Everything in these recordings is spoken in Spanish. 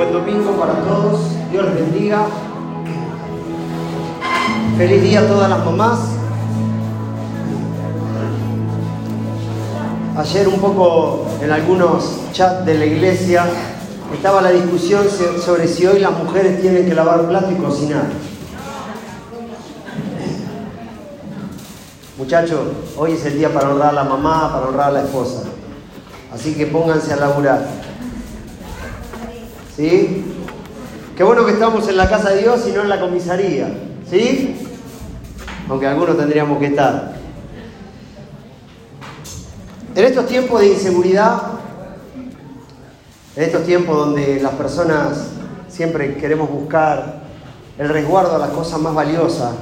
Buen domingo para todos. Dios les bendiga. Feliz día a todas las mamás. Ayer un poco en algunos chats de la iglesia estaba la discusión sobre si hoy las mujeres tienen que lavar plato y cocinar. Muchachos, hoy es el día para honrar a la mamá, para honrar a la esposa. Así que pónganse a laburar. ¿Sí? Qué bueno que estamos en la casa de Dios y no en la comisaría. ¿Sí? Aunque algunos tendríamos que estar. En estos tiempos de inseguridad, en estos tiempos donde las personas siempre queremos buscar el resguardo a las cosas más valiosas,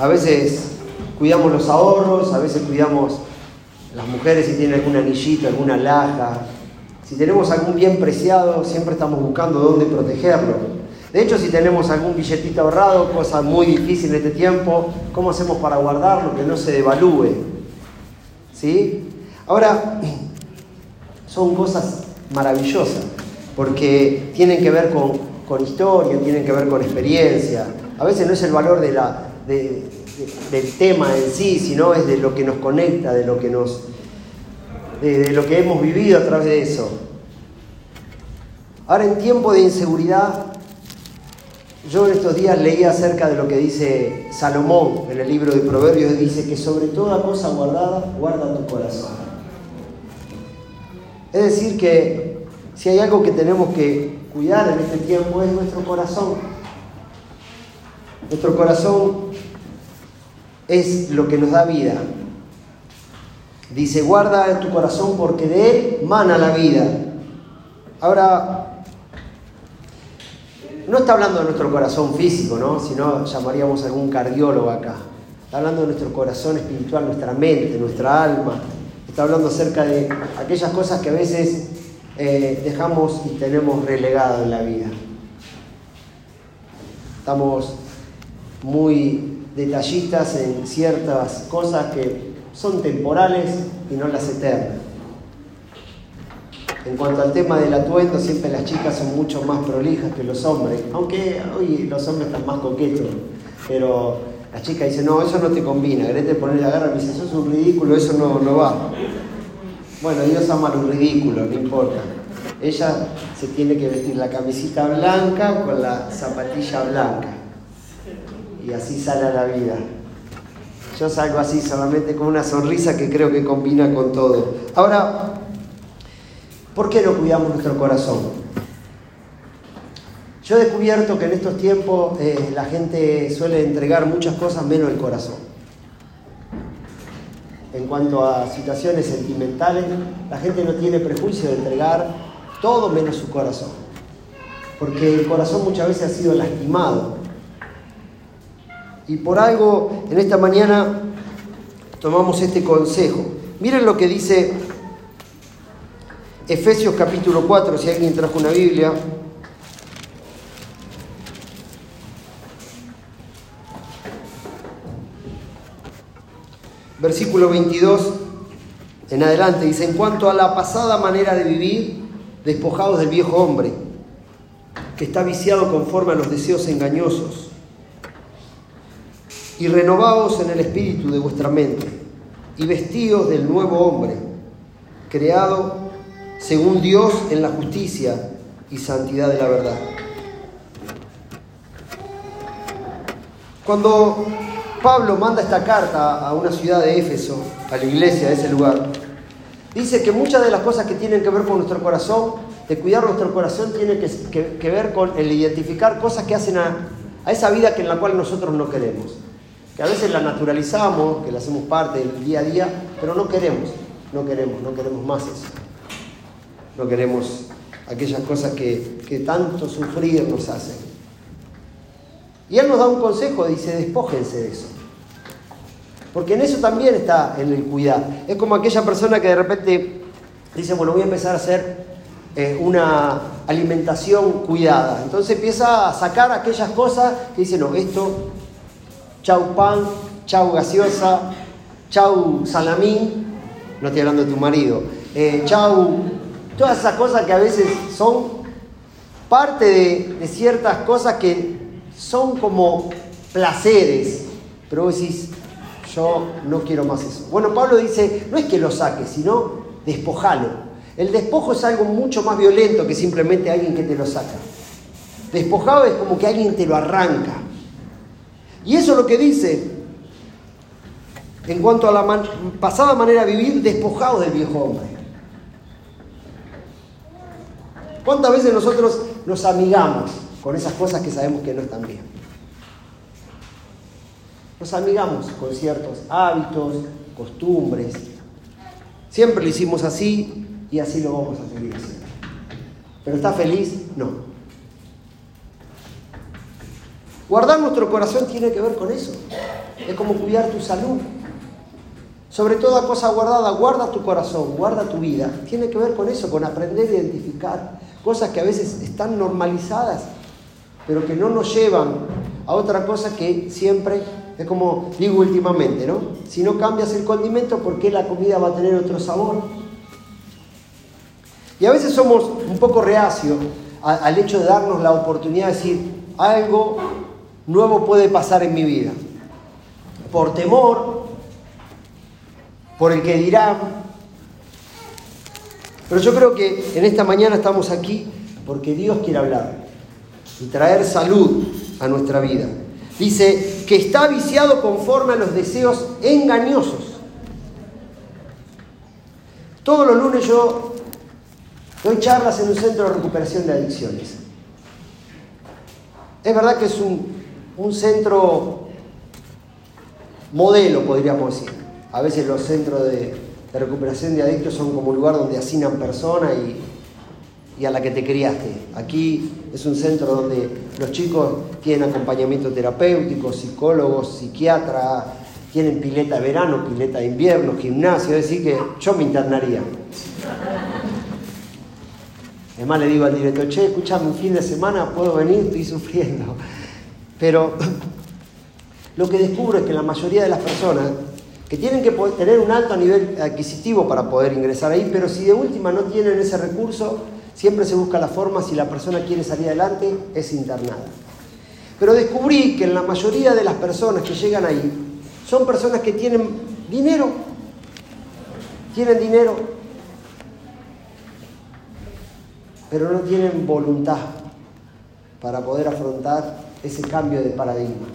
a veces cuidamos los ahorros, a veces cuidamos las mujeres si tienen algún anillito, alguna laja. Si tenemos algún bien preciado, siempre estamos buscando dónde protegerlo. De hecho, si tenemos algún billetito ahorrado, cosa muy difícil en este tiempo, ¿cómo hacemos para guardarlo, que no se devalúe? ¿Sí? Ahora, son cosas maravillosas, porque tienen que ver con, con historia, tienen que ver con experiencia. A veces no es el valor de del tema en sí, sino es de lo que nos conecta, de lo que nos. De, lo que hemos vivido a través de eso. Ahora en tiempo de inseguridad, yo en estos días leí acerca de lo que dice Salomón en el libro de Proverbios, dice que sobre toda cosa guardada, guarda tu corazón. Es decir, que si hay algo que tenemos que cuidar en este tiempo es nuestro corazón. Nuestro corazón es lo que nos da vida. Dice, guarda tu corazón porque de él mana la vida. Ahora, no está hablando de nuestro corazón físico, ¿no? Si no, llamaríamos a algún cardiólogo acá. Está hablando de nuestro corazón espiritual, nuestra mente, nuestra alma. Está hablando acerca de aquellas cosas que a veces eh, dejamos y tenemos relegado en la vida. Estamos muy detallistas en ciertas cosas que son temporales y no las eternas. En cuanto al tema del atuendo, siempre las chicas son mucho más prolijas que los hombres, aunque hoy los hombres están más coquetos, pero las chicas dicen, no, eso no te combina, querés poner la garra, me dice, eso es un ridículo, eso no, no va. Bueno, Dios ama los ridículos, no importa. Ella se tiene que vestir la camisita blanca con la zapatilla blanca y así sale a la vida. Yo salgo así solamente con una sonrisa que creo que combina con todo. Ahora, ¿por qué no cuidamos nuestro corazón? Yo he descubierto que en estos tiempos eh, la gente suele entregar muchas cosas menos el corazón. En cuanto a situaciones sentimentales, la gente no tiene prejuicio de entregar todo menos su corazón. Porque el corazón muchas veces ha sido lastimado y por algo en esta mañana tomamos este consejo. Miren lo que dice Efesios capítulo 4, si alguien trajo una Biblia. Versículo 22 en adelante dice, en cuanto a la pasada manera de vivir, despojados del viejo hombre, que está viciado conforme a los deseos engañosos y renovaos en el espíritu de vuestra mente y vestíos del nuevo hombre, creado según Dios en la justicia y santidad de la verdad. Cuando Pablo manda esta carta a una ciudad de Éfeso, a la iglesia de ese lugar, dice que muchas de las cosas que tienen que ver con nuestro corazón, de cuidar nuestro corazón, tiene que, ver con el identificar cosas que hacen a, a esa vida que en la cual nosotros no queremos que a veces la naturalizamos, que la hacemos parte del día a día, pero no queremos, no queremos, no queremos más eso. No queremos aquellas cosas que, que tanto sufrir nos hacen. Y Él nos da un consejo, dice, despójense de eso. Porque en eso también está en el cuidar. Es como aquella persona que de repente dice, bueno, voy a empezar a hacer eh, una alimentación cuidada. Entonces empieza a sacar aquellas cosas que dice, no, esto chau pan, chau gaseosa, chau salamín, no estoy hablando de tu marido, eh, chau, todas esas cosas que a veces son parte de, de ciertas cosas que son como placeres, pero vos decís, yo no quiero más eso. Bueno, Pablo dice, no es que lo saques, sino despojalo. El despojo es algo mucho más violento que simplemente alguien que te lo saca. Despojado es como que alguien te lo arranca. Y eso es lo que dice en cuanto a la pasada manera de vivir, despojado del viejo hombre. ¿Cuántas veces nosotros nos amigamos con esas cosas que sabemos que no están bien? Nos amigamos con ciertos hábitos, costumbres. Siempre lo hicimos así y así lo vamos a seguir haciendo. ¿Pero está feliz? No. Guardar nuestro corazón tiene que ver con eso. Es como cuidar tu salud. Sobre toda cosa guardada, guarda tu corazón, guarda tu vida. Tiene que ver con eso, con aprender a identificar cosas que a veces están normalizadas, pero que no nos llevan a otra cosa que siempre es como digo últimamente, ¿no? Si no cambias el condimento, ¿por qué la comida va a tener otro sabor? Y a veces somos un poco reacios al hecho de darnos la oportunidad de decir, algo nuevo puede pasar en mi vida. Por temor, por el que dirán. Pero yo creo que en esta mañana estamos aquí porque Dios quiere hablar y traer salud a nuestra vida. Dice que está viciado conforme a los deseos engañosos. Todos los lunes yo doy charlas en un centro de recuperación de adicciones. Es verdad que es un, centro modelo, podríamos decir. A veces los centros de, recuperación de adictos son como un lugar donde hacinan personas y y a la que te criaste. Aquí es un centro donde los chicos tienen acompañamiento terapéutico, psicólogos, psiquiatras, tienen pileta de verano, pileta de invierno, gimnasio, es decir que yo me internaría. Además le digo al director, che, escúchame, un fin de semana puedo venir, estoy sufriendo. Pero lo que descubro es que la mayoría de las personas que tienen que tener un alto nivel adquisitivo para poder ingresar ahí, pero si de última no tienen ese recurso, Siempre se busca la forma, si la persona quiere salir adelante, es internada. Pero descubrí que en la mayoría de las personas que llegan ahí son personas que tienen dinero. Tienen dinero, pero no tienen voluntad para poder afrontar ese cambio de paradigma.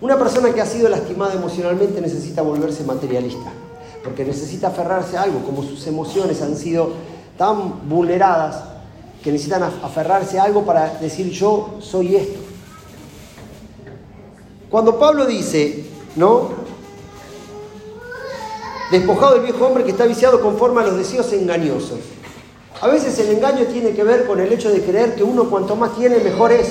Una persona que ha sido lastimada emocionalmente necesita volverse materialista, porque necesita aferrarse a algo, como sus emociones han sido tan vulneradas que necesitan aferrarse a algo para decir yo soy esto. Cuando Pablo dice, ¿no? Despojado del viejo hombre que está viciado conforme a los deseos engañosos. A veces el engaño tiene que ver con el hecho de creer que uno cuanto más tiene, mejor es.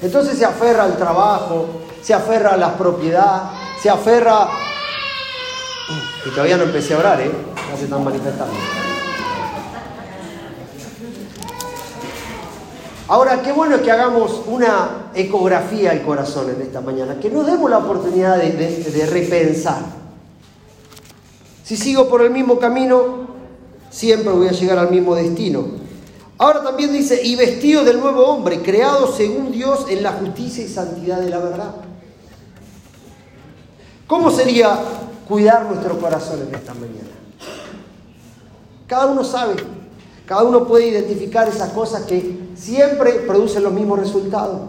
Entonces se aferra al trabajo, se aferra a la propiedad, se aferra... Y todavía no empecé a orar, ¿eh? No se están manifestando. Ahora, qué bueno que hagamos una ecografía al corazón en esta mañana, que nos demos la oportunidad de, repensar. Si sigo por el mismo camino, siempre voy a llegar al mismo destino. Ahora también dice, y vestido del nuevo hombre, creado según Dios en la justicia y santidad de la verdad. ¿Cómo sería cuidar nuestro corazón en esta mañana? Cada uno sabe, cada uno puede identificar esas cosas que siempre producen los mismos resultados.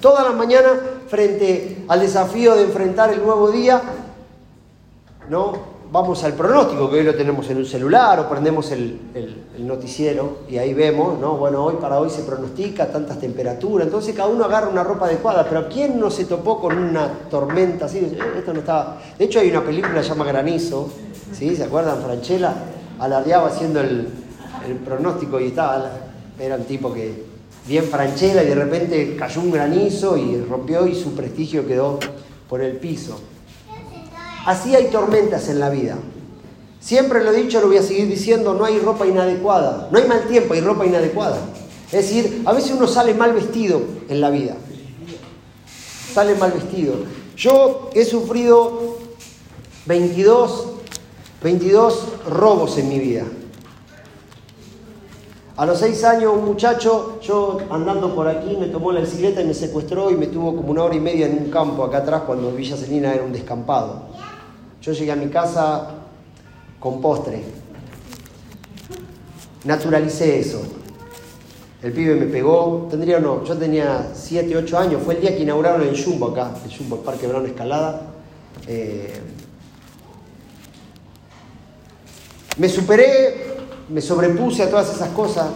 Toda la mañana, frente al desafío de enfrentar el nuevo día, ¿no? Vamos al pronóstico, que hoy lo tenemos en un celular o prendemos el, noticiero y ahí vemos, ¿no? Bueno, hoy para hoy se pronostica tantas temperaturas, entonces cada uno agarra una ropa adecuada, pero ¿quién no se topó con una tormenta así? Eh, esto no estaba... De hecho hay una película que se llama Granizo, ¿sí? ¿Se acuerdan? Franchella alardeaba haciendo el, el pronóstico y estaba era un tipo que bien franchela y de repente cayó un granizo y rompió y su prestigio quedó por el piso. Así hay tormentas en la vida. Siempre lo he dicho, lo voy a seguir diciendo, no hay ropa inadecuada. No hay mal tiempo, hay ropa inadecuada. Es decir, a veces uno sale mal vestido en la vida. Sale mal vestido. Yo he sufrido 22, 22 robos en mi vida. A los seis años un muchacho, yo andando por aquí, me tomó la bicicleta y me secuestró y me tuvo como una hora y media en un campo acá atrás cuando Villa Celina era un descampado. Yo llegué a mi casa con postre. Naturalicé eso. El pibe me pegó, tendría no, yo tenía 7, 8 años, fue el día que inauguraron el Jumbo acá, el Jumbo, el Parque Verano Escalada. Eh, me superé, me sobrepuse a todas esas cosas,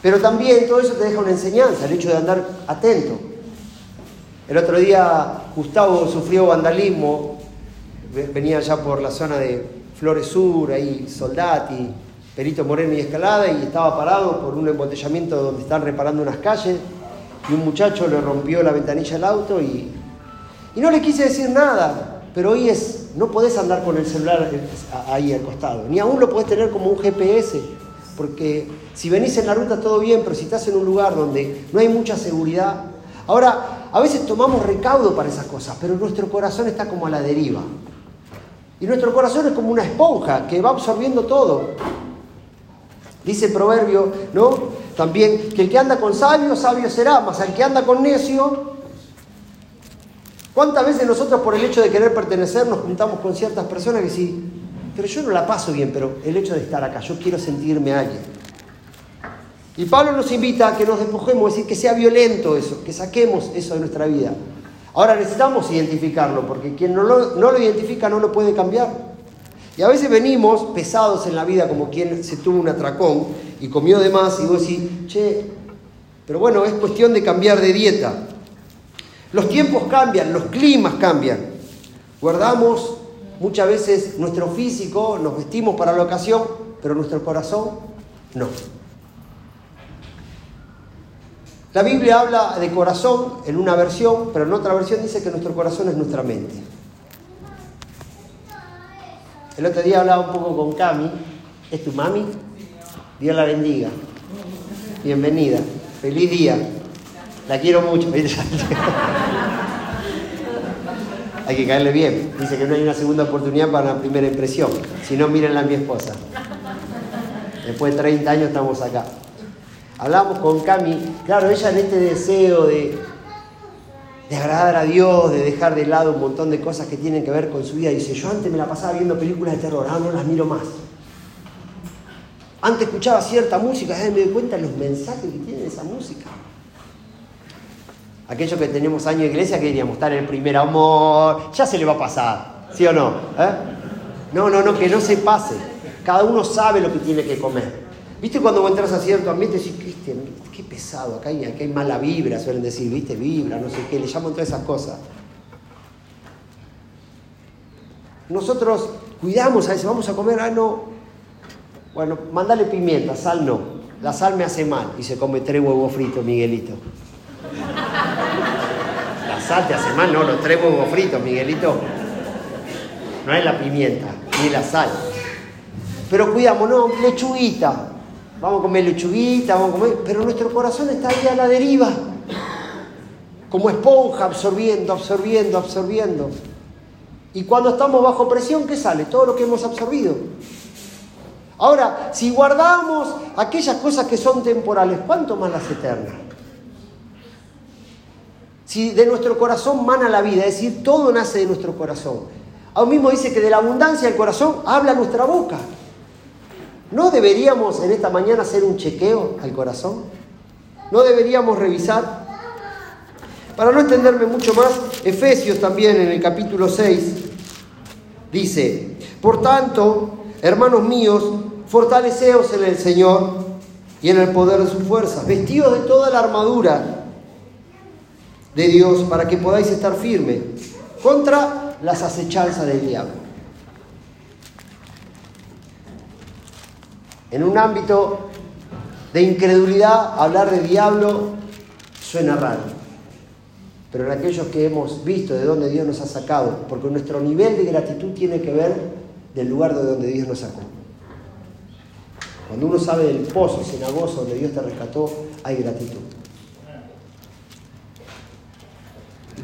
pero también todo eso te deja una enseñanza, el hecho de andar atento. El otro día Gustavo sufrió vandalismo, venía ya por la zona de Flores Sur, ahí Soldati, Perito Moreno y Escalada, y estaba parado por un embotellamiento donde están reparando unas calles, y un muchacho le rompió la ventanilla del auto y, y no le quise decir nada, pero hoy es no podés andar con el celular ahí al costado, ni aún lo podés tener como un GPS, porque si venís en la ruta todo bien, pero si estás en un lugar donde no hay mucha seguridad, ahora a veces tomamos recaudo para esas cosas, pero nuestro corazón está como a la deriva. Y nuestro corazón es como una esponja que va absorbiendo todo. Dice el proverbio, ¿no? También que el que anda con sabio, sabio será, más el que anda con necio, ¿Cuántas veces nosotros por el hecho de querer pertenecer nos juntamos con ciertas personas que sí, pero yo no la paso bien, pero el hecho de estar acá, yo quiero sentirme alguien. Y Pablo nos invita a que nos despojemos, es decir, que sea violento eso, que saquemos eso de nuestra vida. Ahora necesitamos identificarlo, porque quien no lo, identifica no lo puede cambiar. Y a veces venimos pesados en la vida, como quien se tuvo un atracón y comió de más, y vos decís, che, pero bueno, es cuestión de cambiar de dieta. Los tiempos cambian, los climas cambian. Guardamos muchas veces nuestro físico, nos vestimos para la ocasión, pero nuestro corazón no. La Biblia habla de corazón en una versión, pero en otra versión dice que nuestro corazón es nuestra mente. El otro día hablaba un poco con Cami, ¿es tu mami? Dios la bendiga. Bienvenida. Feliz día. La quiero mucho. hay que caerle bien. Dice que no hay una segunda oportunidad para la primera impresión. Si no, mírenla a mi esposa. Después de 30 años estamos acá. Hablamos con Cami, claro, ella en este deseo de, de agradar a Dios, de dejar de lado un montón de cosas que tienen que ver con su vida. Dice, yo antes me la pasaba viendo películas de terror, ahora no las miro más. Antes escuchaba cierta música, y me doy cuenta de los mensajes que tiene esa música. Aquellos que tenemos años de iglesia queríamos estar en el primer amor, ya se le va a pasar, ¿sí o no? ¿Eh? No, no, no, que no se pase. Cada uno sabe lo que tiene que comer. ¿Viste cuando entras a cierto ambiente y decís, Cristian, qué pesado, acá hay, hay mala vibra, suelen decir, ¿viste? Vibra, no sé qué, le llaman todas esas cosas. Nosotros cuidamos a veces, vamos a comer, ah, no. Bueno, mandale pimienta, sal no. La sal me hace mal y se come tres huevos fritos, Miguelito. La sal te hace mal, no, los tres huevos fritos, Miguelito. No es la pimienta, ni la sal. Pero cuidamos, no, lechuguita. Vamos a comer lechuguita, vamos a comer. Pero nuestro corazón está ahí a la deriva. Como esponja, absorbiendo, absorbiendo, absorbiendo. Y cuando estamos bajo presión, ¿qué sale? Todo lo que hemos absorbido. Ahora, si guardamos aquellas cosas que son temporales, ¿cuánto más las eternas? Si de nuestro corazón mana la vida, es decir, todo nace de nuestro corazón. Aún mismo dice que de la abundancia del corazón habla nuestra boca. ¿No deberíamos en esta mañana hacer un chequeo al corazón? ¿No deberíamos revisar? Para no extenderme mucho más, Efesios también en el capítulo 6 dice, por tanto, hermanos míos, fortaleceos en el Señor y en el poder de su fuerza, vestidos de toda la armadura de Dios para que podáis estar firmes contra las acechanzas del diablo. En un ámbito de incredulidad, hablar de diablo suena raro. Pero en aquellos que hemos visto de dónde Dios nos ha sacado, porque nuestro nivel de gratitud tiene que ver del lugar de donde Dios nos sacó. Cuando uno sabe del pozo cenagoso donde Dios te rescató, hay gratitud.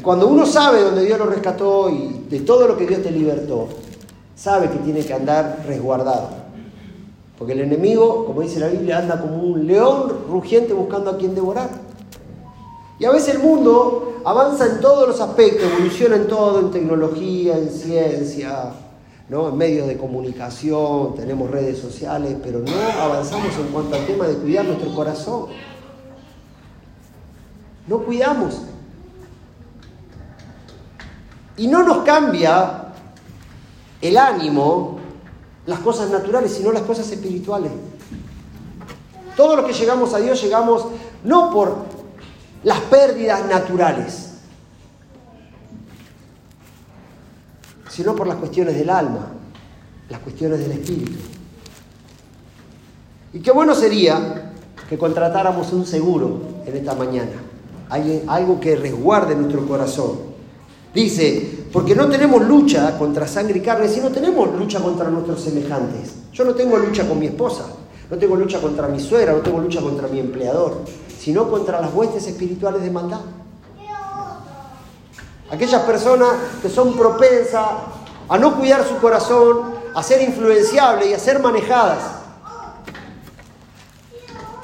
Cuando uno sabe dónde Dios lo rescató y de todo lo que Dios te libertó, sabe que tiene que andar resguardado. Porque el enemigo, como dice la Biblia, anda como un león rugiente buscando a quien devorar. Y a veces el mundo avanza en todos los aspectos, evoluciona en todo, en tecnología, en ciencia, ¿no? en medios de comunicación, tenemos redes sociales, pero no avanzamos en cuanto al tema de cuidar nuestro corazón. No cuidamos. Y no nos cambia el ánimo las cosas naturales, sino las cosas espirituales. Todos los que llegamos a Dios llegamos no por las pérdidas naturales, sino por las cuestiones del alma, las cuestiones del espíritu. Y qué bueno sería que contratáramos un seguro en esta mañana, algo que resguarde nuestro corazón. Dice, porque no tenemos lucha contra sangre y carne, sino tenemos lucha contra nuestros semejantes. Yo no tengo lucha con mi esposa, no tengo lucha contra mi suegra, no tengo lucha contra mi empleador, sino contra las huestes espirituales de maldad. Aquellas personas que son propensas a no cuidar su corazón, a ser influenciables y a ser manejadas.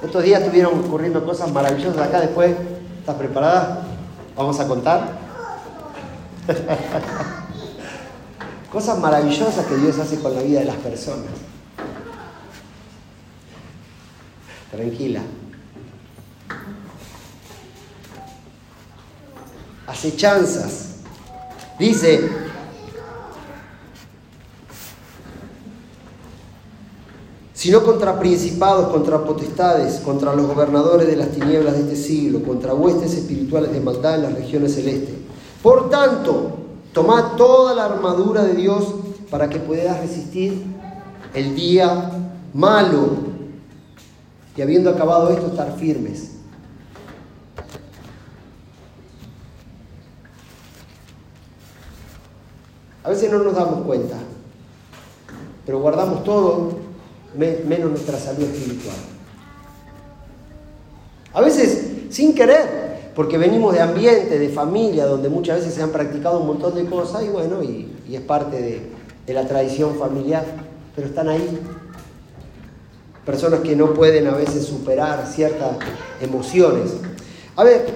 Estos días estuvieron ocurriendo cosas maravillosas acá después. ¿Estás preparada? Vamos a contar. Cosas maravillosas que Dios hace con la vida de las personas. Tranquila. Acechanzas. Dice, sino contra principados, contra potestades, contra los gobernadores de las tinieblas de este siglo, contra huestes espirituales de maldad en las regiones celestes. Por tanto, tomad toda la armadura de Dios para que puedas resistir el día malo y habiendo acabado esto estar firmes. A veces no nos damos cuenta, pero guardamos todo menos nuestra salud espiritual. A veces sin querer, porque venimos de ambiente, de familia, donde muchas veces se han practicado un montón de cosas y bueno, y, es parte de, la tradición familiar, pero están ahí. Personas que no pueden a veces superar ciertas emociones. A ver,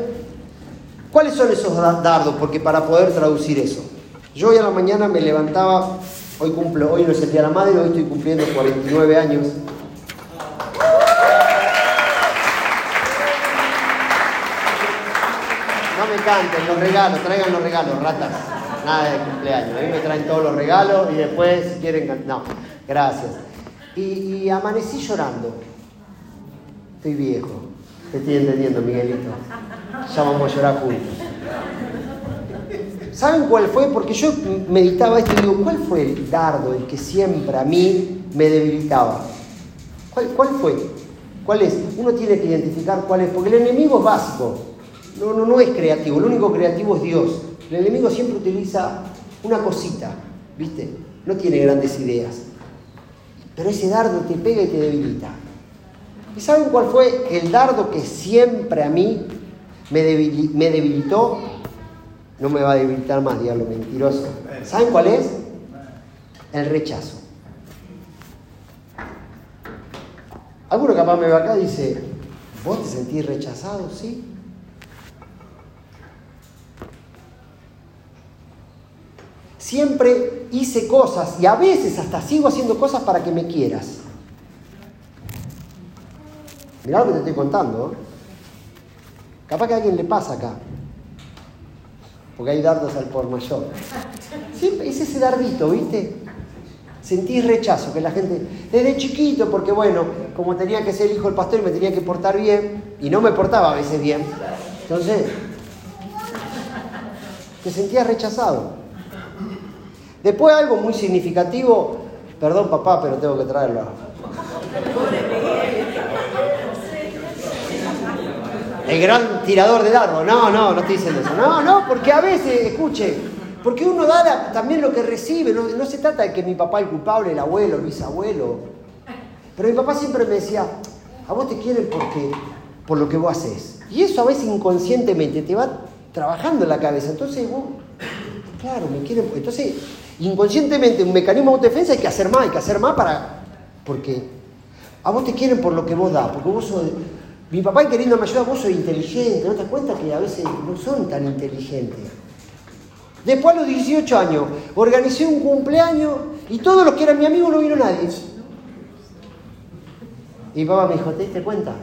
¿cuáles son esos dardos? Porque para poder traducir eso. Yo hoy a la mañana me levantaba, hoy cumplo, hoy no es el la Madre, hoy estoy cumpliendo 49 años me canten los regalos, traigan los regalos, ratas. Nada de cumpleaños. A mí me traen todos los regalos y después quieren. No, gracias. Y, amanecí llorando. Estoy viejo. Te estoy entendiendo, Miguelito. Ya vamos a llorar juntos. ¿Saben cuál fue? Porque yo meditaba esto y digo, ¿cuál fue el dardo, el que siempre a mí me debilitaba? ¿Cuál, cuál fue? ¿Cuál es? Uno tiene que identificar cuál es, porque el enemigo es básico. No, no, no es creativo, lo único creativo es Dios. El enemigo siempre utiliza una cosita, ¿viste? No tiene grandes ideas. Pero ese dardo te pega y te debilita. ¿Y saben cuál fue el dardo que siempre a mí me, debilitó? No me va a debilitar más, diablo mentiroso. ¿Saben cuál es? El rechazo. Alguno capaz me va acá y dice, ¿vos te sentís rechazado? Sí. Siempre hice cosas y a veces hasta sigo haciendo cosas para que me quieras. Mirá lo que te estoy contando. ¿eh? Capaz que a alguien le pasa acá. Porque hay dardos al por mayor. Siempre hice ese dardito, ¿viste? Sentí rechazo, que la gente, desde chiquito, porque bueno, como tenía que ser hijo del pastor y me tenía que portar bien, y no me portaba a veces bien, entonces, te sentía rechazado. Después algo muy significativo, perdón papá, pero tengo que traerlo. El gran tirador de dardo. No, no, no estoy diciendo eso. No, no, porque a veces, escuche, porque uno da también lo que recibe. No, se trata de que mi papá el culpable, el abuelo, el bisabuelo. Pero mi papá siempre me decía, a vos te quieren porque, por lo que vos haces. Y eso a veces inconscientemente te va trabajando en la cabeza. Entonces vos, claro, me quieren. Entonces inconscientemente un mecanismo de defensa hay que hacer más, hay que hacer más para... Porque... A vos te quieren por lo que vos das, porque vos sos... Mi papá queriéndome ayudar, vos sos inteligente, ¿no te das cuenta que a veces no son tan inteligentes? Después a los 18 años, organicé un cumpleaños y todos los que eran mi amigo no vino nadie. Y papá me dijo, ¿te diste cuenta?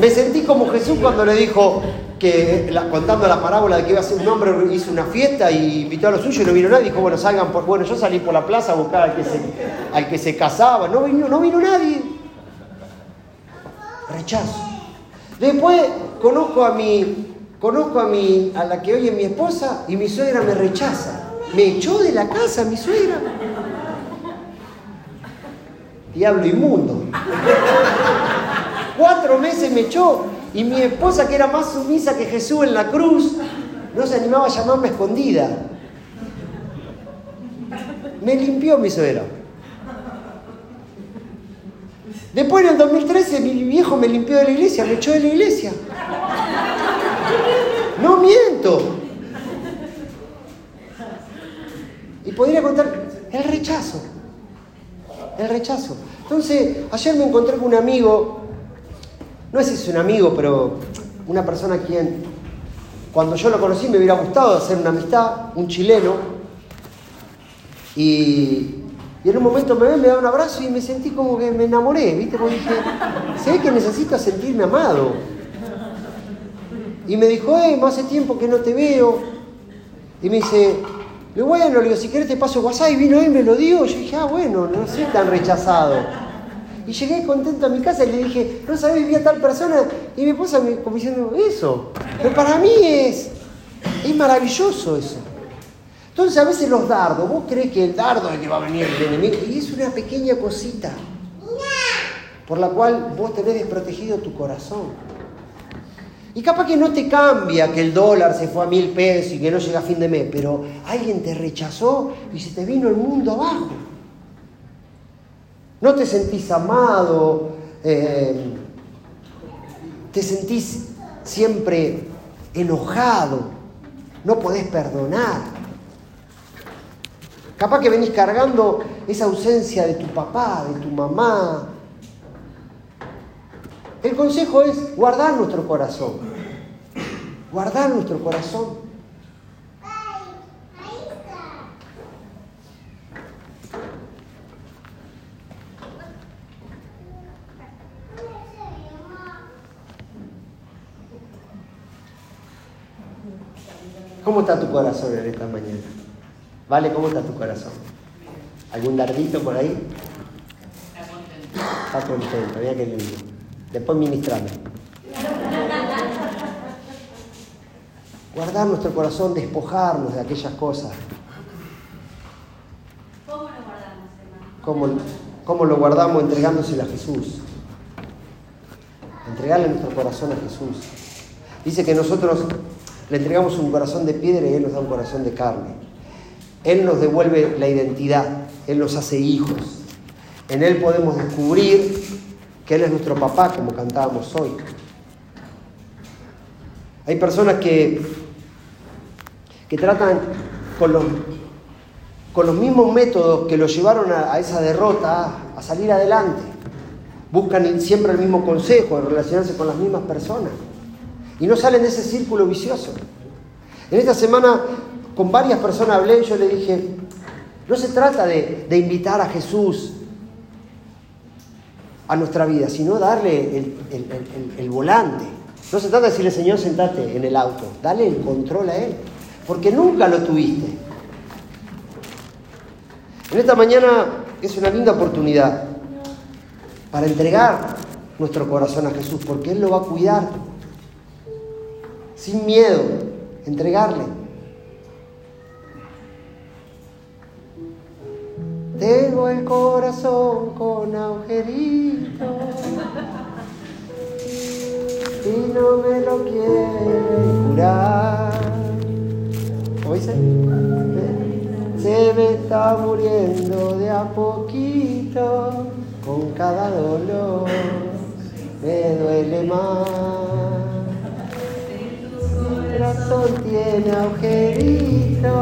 Me sentí como Jesús cuando le dijo que, contando la parábola de que iba a ser un hombre, hizo una fiesta y invitó a los suyos y no vino nadie. Dijo, bueno, salgan por. Bueno, yo salí por la plaza a buscar al que se, al que se casaba. No vino, no vino nadie. Rechazo. Después conozco a mi. Conozco a mi, a la que hoy es mi esposa y mi suegra me rechaza. Me echó de la casa mi suegra. Diablo inmundo. Cuatro meses me echó y mi esposa, que era más sumisa que Jesús en la cruz, no se animaba a llamarme escondida. Me limpió mi suegra. Después en el 2013 mi viejo me limpió de la iglesia, me echó de la iglesia. No miento. Y podría contar el rechazo. El rechazo. Entonces, ayer me encontré con un amigo no sé si es un amigo, pero una persona a quien cuando yo lo conocí me hubiera gustado hacer una amistad, un chileno, y, en un momento me ve, me da un abrazo y me sentí como que me enamoré, ¿viste? Porque dije, se ve que necesito sentirme amado. Y me dijo, eh, hace tiempo que no te veo. Y me dice, le bueno, le digo, si querés te paso WhatsApp y vino y me lo dio. Yo dije, ah, bueno, no soy tan rechazado. Y llegué contento a mi casa y le dije, no sabés, vivía tal persona. Y mi esposa me como diciendo, eso. Pero para mí es, es maravilloso eso. Entonces a veces los dardos, vos crees que el dardo es que va a venir el enemigo. Y es una pequeña cosita por la cual vos tenés desprotegido tu corazón. Y capaz que no te cambia que el dólar se fue a mil pesos y que no llega a fin de mes, pero alguien te rechazó y se te vino el mundo abajo. No te sentís amado, eh, te sentís siempre enojado, no podés perdonar. Capaz que venís cargando esa ausencia de tu papá, de tu mamá. El consejo es guardar nuestro corazón. Guardar nuestro corazón. ¿Cómo está tu corazón en esta mañana? ¿Vale? ¿Cómo está tu corazón? ¿Algún dardito por ahí? Está contento. Está contento, mira qué lindo. Después ministrame. Guardar nuestro corazón, despojarnos de aquellas cosas. ¿Cómo lo guardamos, hermano? ¿Cómo, cómo lo guardamos? Entregándoselo a Jesús. Entregarle nuestro corazón a Jesús. Dice que nosotros le entregamos un corazón de piedra y Él nos da un corazón de carne. Él nos devuelve la identidad, Él nos hace hijos. En Él podemos descubrir que Él es nuestro papá, como cantábamos hoy. Hay personas que, que tratan con los, con los mismos métodos que los llevaron a, a esa derrota a salir adelante. Buscan siempre el mismo consejo, relacionarse con las mismas personas y no salen de ese círculo vicioso. En esta semana con varias personas hablé y yo le dije, no se trata de, invitar a Jesús a nuestra vida, sino darle el, el, volante. No se trata de decirle, Señor, sentate en el auto, dale el control a Él, porque nunca lo tuviste. En esta mañana es una linda oportunidad para entregar nuestro corazón a Jesús, porque Él lo va a cuidar sin miedo, entregarle. Tengo el corazón con agujeritos y no me lo quiere curar. ¿Oíste? Se me está muriendo de a poquito, con cada dolor me duele más corazón tiene agujerito.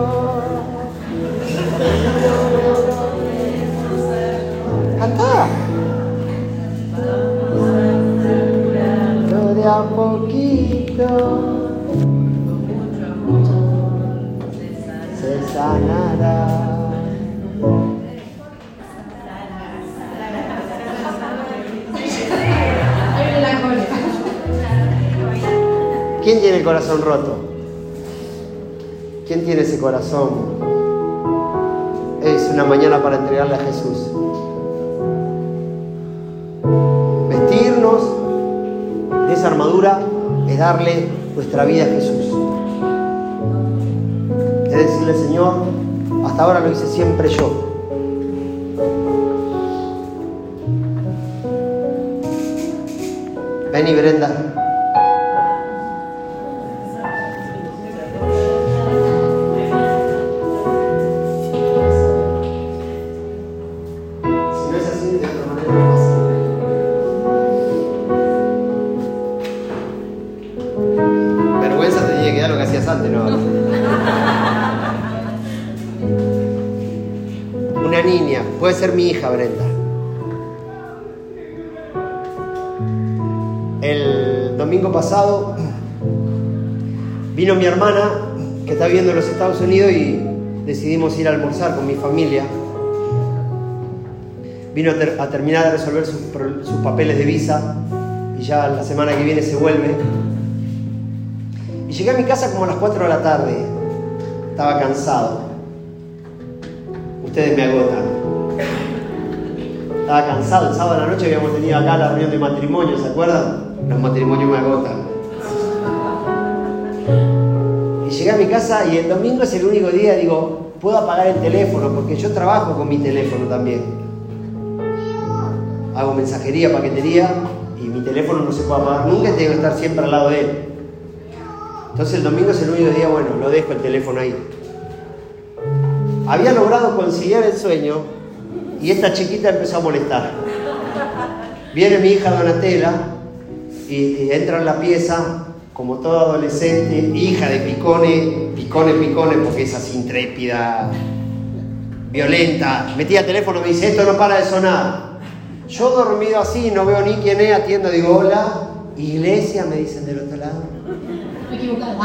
Canta. Pero de a poquito se sanará. ¿Quién tiene el corazón roto? ¿Quién tiene ese corazón? Es una mañana para entregarle a Jesús. Vestirnos de esa armadura es darle nuestra vida a Jesús. Es decirle, Señor, hasta ahora lo hice siempre yo. Ven y Brenda. El domingo pasado vino mi hermana que está viviendo en los Estados Unidos y decidimos ir a almorzar con mi familia. Vino a, ter- a terminar de resolver sus, sus papeles de visa y ya la semana que viene se vuelve. Y llegué a mi casa como a las 4 de la tarde. Estaba cansado. Ustedes me agotan. Estaba cansado. El sábado a la noche habíamos tenido acá la reunión de matrimonio, ¿se acuerdan? Los matrimonios me agotan. Y llegué a mi casa y el domingo es el único día, digo, puedo apagar el teléfono porque yo trabajo con mi teléfono también. Hago mensajería, paquetería y mi teléfono no se puede apagar nunca, tengo que estar siempre al lado de él. Entonces el domingo es el único día, bueno, lo dejo el teléfono ahí. Había logrado conciliar el sueño y esta chiquita empezó a molestar. Viene mi hija Donatella y, y entra en la pieza como toda adolescente, hija de Picone, Picone, Picone, porque es así intrépida, violenta. Metía el teléfono me dice, esto no para de sonar. Yo dormido así, no veo ni quién es, atiendo, digo, hola, iglesia, me dicen del otro lado. Me he equivocado.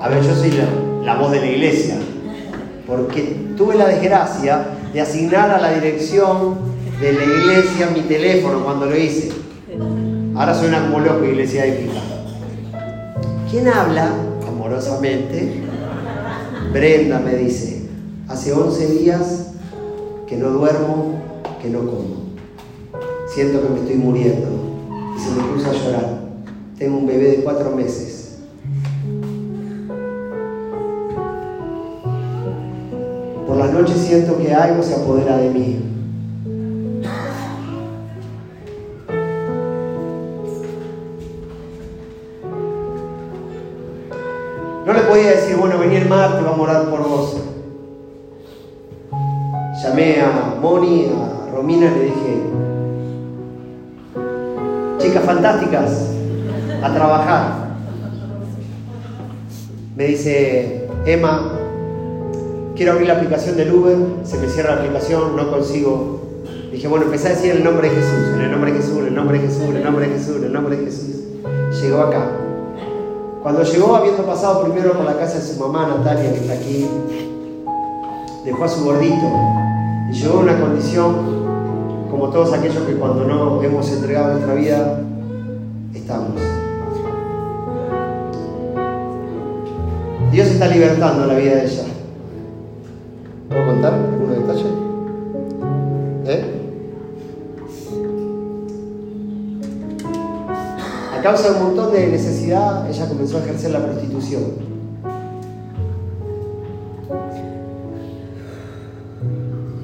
A ver, yo soy la, la voz de la iglesia, porque tuve la desgracia de asignar a la dirección de la iglesia mi teléfono cuando lo hice. Ahora suena como loco iglesia épica. ¿Quién habla? Amorosamente. Brenda me dice, hace 11 días que no duermo, que no como. Siento que me estoy muriendo. Y se me puso a llorar. Tengo un bebé de cuatro meses. Por las noches siento que algo se apodera de mí. Le podía decir, bueno, vení el martes, vamos a orar por vos. Llamé a Moni, a Romina le dije, chicas fantásticas, a trabajar. Me dice, Emma, quiero abrir la aplicación del Uber, se me cierra la aplicación, no consigo. Dije, bueno, empecé a decir el nombre de Jesús, en el nombre de Jesús, en el nombre de Jesús, en el nombre de Jesús, en el nombre de Jesús. Llegó acá. Cuando llegó, habiendo pasado primero por la casa de su mamá, Natalia, que está aquí, dejó a su gordito y llegó a una condición como todos aquellos que cuando no hemos entregado nuestra vida, estamos. Dios está libertando la vida de ella. ¿Puedo contar algunos detalles? A causa de un montón de necesidad, ella comenzó a ejercer la prostitución.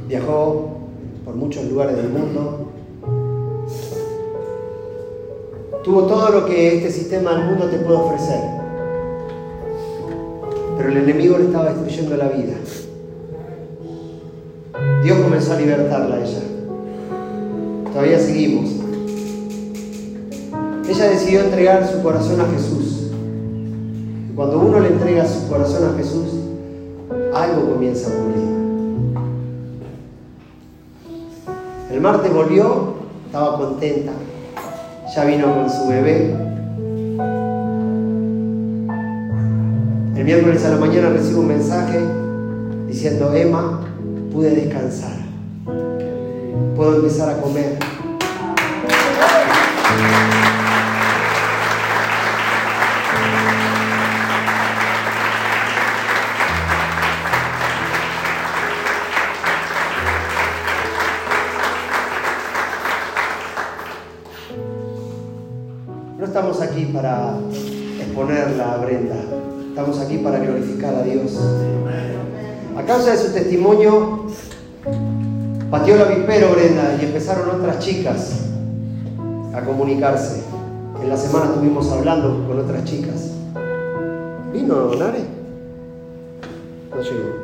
Viajó por muchos lugares del mundo. Tuvo todo lo que este sistema del mundo te puede ofrecer. Pero el enemigo le estaba destruyendo la vida. Dios comenzó a libertarla a ella. Todavía seguimos ella decidió entregar su corazón a Jesús. Cuando uno le entrega su corazón a Jesús, algo comienza a ocurrir. El martes volvió, estaba contenta, ya vino con su bebé. El miércoles a la mañana recibo un mensaje diciendo, Emma, pude descansar, puedo empezar a comer. Para exponerla a Brenda, estamos aquí para glorificar a Dios. A causa de su testimonio, pateó el avispero Brenda y empezaron otras chicas a comunicarse. En la semana estuvimos hablando con otras chicas. ¿Vino Nare? No llegó.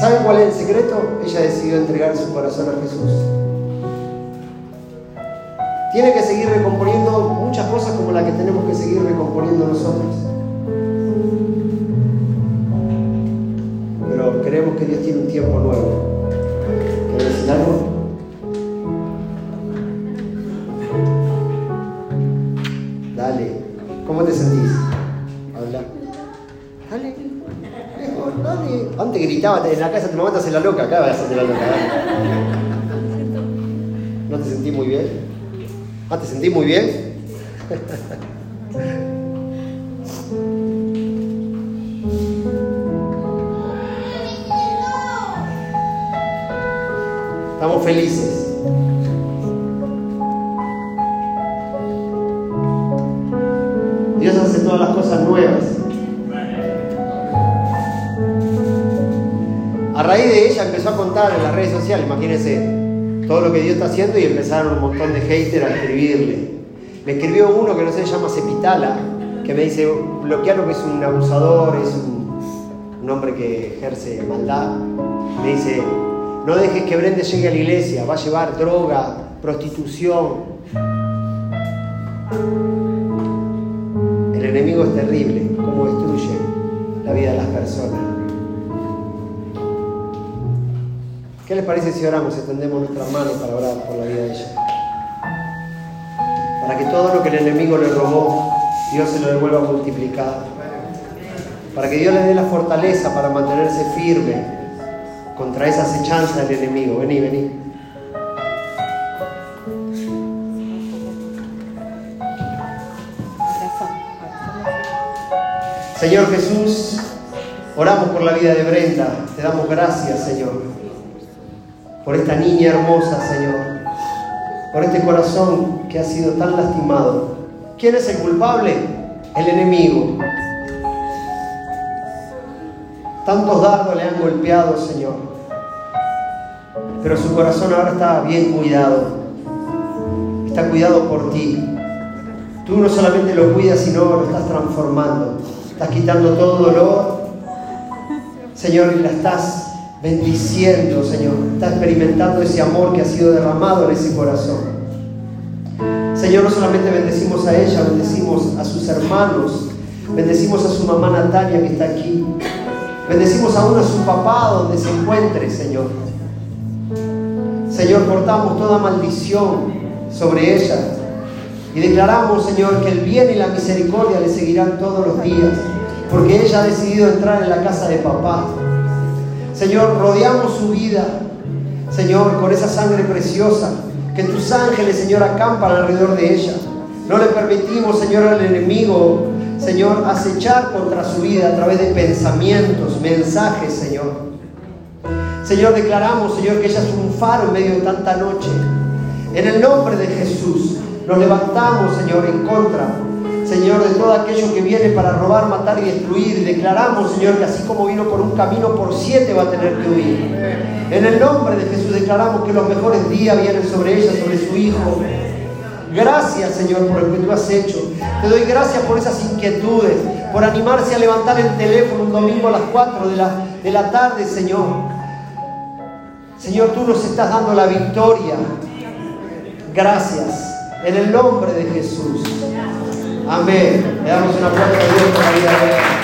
¿Saben cuál es el secreto? Ella decidió entregar su corazón a Jesús. Tiene que seguir recomponiendo muchas cosas como las que tenemos que seguir recomponiendo nosotros. Pero creemos que Dios tiene un tiempo nuevo. ¿Quieres decir algo? Dale. ¿Cómo te sentís? Habla. Dale. Lejos, dale. Antes gritaba en la casa, te matas en la loca, acá vas a hacerte la loca. ¿No te sentís muy bien? Ah, ¿te sentís muy bien? Estamos felices. Dios hace todas las cosas nuevas. A raíz de ella empezó a contar en las redes sociales, imagínense, todo lo que Dios está haciendo y empezaron un montón de haters a escribirle. Me escribió uno que no sé, se llama Cepitala, que me dice, bloquearon que es un abusador, es un, un hombre que ejerce maldad. Me dice, no dejes que Brende llegue a la iglesia, va a llevar droga, prostitución. El enemigo es terrible, cómo destruye la vida de las personas. ¿Qué les parece si oramos, extendemos nuestras manos para orar por la vida de ella? Para que todo lo que el enemigo le robó, Dios se lo devuelva multiplicado. Para que Dios le dé la fortaleza para mantenerse firme contra esa acechanza del enemigo. Vení, vení. Señor Jesús, oramos por la vida de Brenda. Te damos gracias, Señor, por esta niña hermosa, Señor, por este corazón que ha sido tan lastimado. ¿Quién es el culpable? El enemigo. Tantos dardos le han golpeado, Señor. Pero su corazón ahora está bien cuidado. Está cuidado por ti. Tú no solamente lo cuidas, sino lo estás transformando. Estás quitando todo dolor. Señor, y la estás bendiciendo, Señor. Está experimentando ese amor que ha sido derramado en ese corazón. Señor, no solamente bendecimos a ella, bendecimos a sus hermanos, bendecimos a su mamá Natalia que está aquí, bendecimos aún a su papá donde se encuentre, Señor. Señor, cortamos toda maldición sobre ella y declaramos, Señor, que el bien y la misericordia le seguirán todos los días, porque ella ha decidido entrar en la casa de papá. Señor, rodeamos su vida, Señor, con esa sangre preciosa, que tus ángeles, Señor, acampan alrededor de ella. No le permitimos, Señor, al enemigo, Señor, acechar contra su vida a través de pensamientos, mensajes, Señor. Señor, declaramos, Señor, que ella es un faro en medio de tanta noche. En el nombre de Jesús, nos levantamos, Señor, en contra, Señor, de todo aquello que viene para robar, matar y destruir. Declaramos, Señor, que así como vino por un camino, por siete va a tener que huir. En el nombre de Jesús declaramos que los mejores días vienen sobre ella, sobre su Hijo. Gracias, Señor, por lo que tú has hecho. Te doy gracias por esas inquietudes, por animarse a levantar el teléfono un domingo a las 4 de la, de la tarde, Señor. Señor, tú nos estás dando la victoria. Gracias. En el nombre de Jesús. Amén. Le damos una fuerte a Dios por la vida.